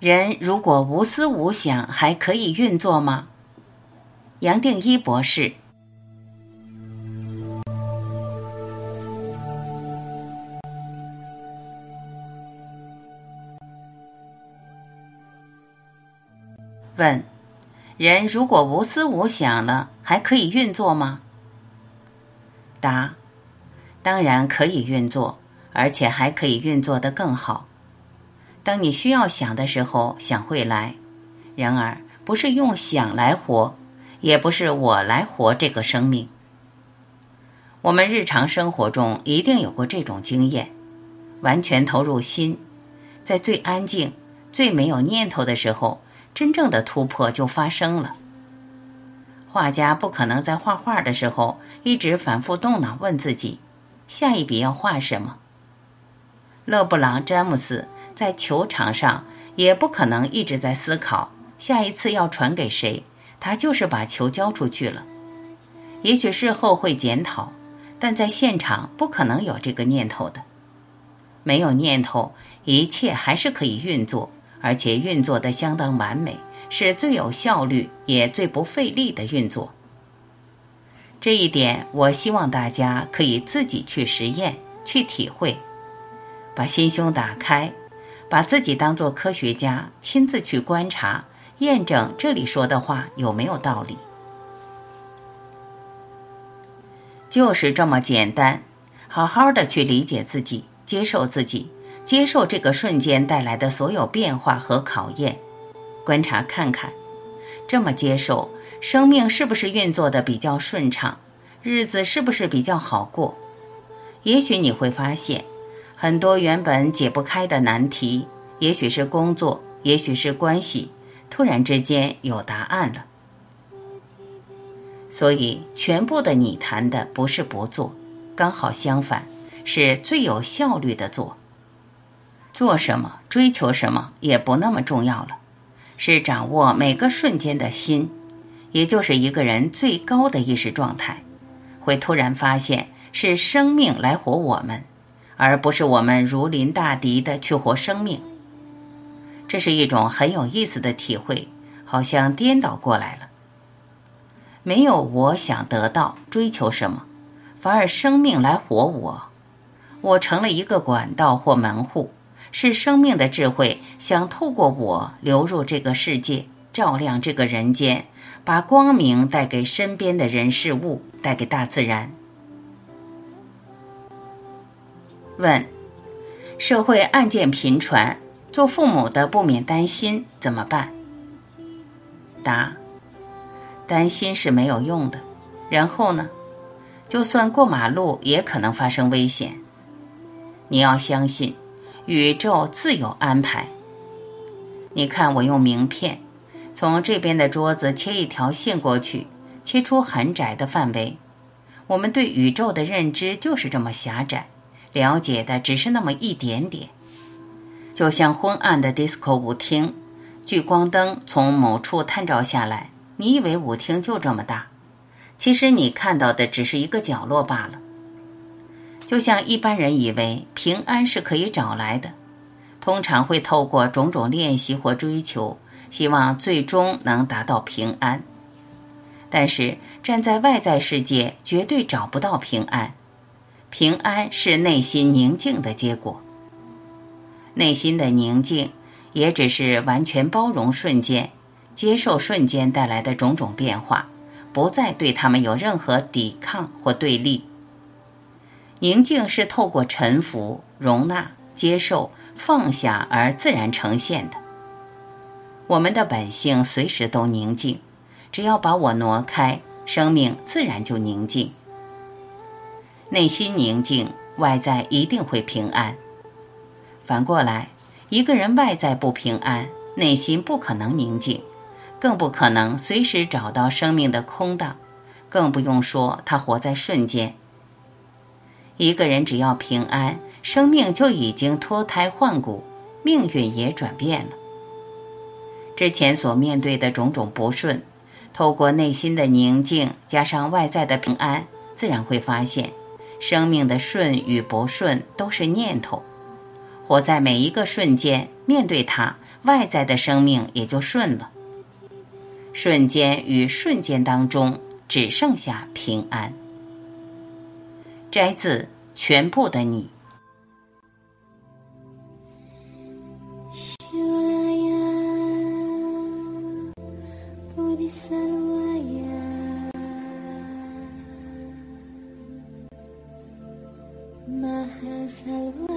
人如果无思无想，还可以运作吗？杨定一博士。问：人如果无思无想了，还可以运作吗？答：当然可以运作，而且还可以运作的更好。当你需要想的时候，想会来。然而，不是用想来活，也不是我来活这个生命。我们日常生活中一定有过这种经验：完全投入心，在最安静、最没有念头的时候，真正的突破就发生了。画家不可能在画画的时候一直反复动脑问自己：下一笔要画什么？勒布朗·詹姆斯。在球场上，也不可能一直在思考下一次要传给谁，他就是把球交出去了。也许事后会检讨，但在现场不可能有这个念头的。没有念头，一切还是可以运作，而且运作的相当完美，是最有效率也最不费力的运作。这一点，我希望大家可以自己去实验、去体会，把心胸打开。把自己当做科学家，亲自去观察、验证这里说的话有没有道理，就是这么简单。好好的去理解自己，接受自己，接受这个瞬间带来的所有变化和考验，观察看看，这么接受，生命是不是运作的比较顺畅，日子是不是比较好过？也许你会发现。很多原本解不开的难题，也许是工作，也许是关系，突然之间有答案了。所以，全部的你谈的不是不做，刚好相反，是最有效率的做。做什么，追求什么，也不那么重要了，是掌握每个瞬间的心，也就是一个人最高的意识状态，会突然发现是生命来活我们。而不是我们如临大敌的去活生命，这是一种很有意思的体会，好像颠倒过来了。没有我想得到、追求什么，反而生命来活我，我成了一个管道或门户，是生命的智慧想透过我流入这个世界，照亮这个人间，把光明带给身边的人事物，带给大自然。问：社会案件频传，做父母的不免担心，怎么办？答：担心是没有用的。然后呢？就算过马路，也可能发生危险。你要相信，宇宙自有安排。你看，我用名片，从这边的桌子切一条线过去，切出很窄的范围。我们对宇宙的认知就是这么狭窄。了解的只是那么一点点，就像昏暗的 disco 舞厅，聚光灯从某处探照下来，你以为舞厅就这么大，其实你看到的只是一个角落罢了。就像一般人以为平安是可以找来的，通常会透过种种练习或追求，希望最终能达到平安。但是站在外在世界，绝对找不到平安。平安是内心宁静的结果。内心的宁静，也只是完全包容瞬间，接受瞬间带来的种种变化，不再对他们有任何抵抗或对立。宁静是透过臣服、容纳、接受、放下而自然呈现的。我们的本性随时都宁静，只要把我挪开，生命自然就宁静。内心宁静，外在一定会平安。反过来，一个人外在不平安，内心不可能宁静，更不可能随时找到生命的空档，更不用说他活在瞬间。一个人只要平安，生命就已经脱胎换骨，命运也转变了。之前所面对的种种不顺，透过内心的宁静，加上外在的平安，自然会发现。生命的顺与不顺都是念头，活在每一个瞬间，面对它，外在的生命也就顺了。瞬间与瞬间当中，只剩下平安。摘自全部的你。Más.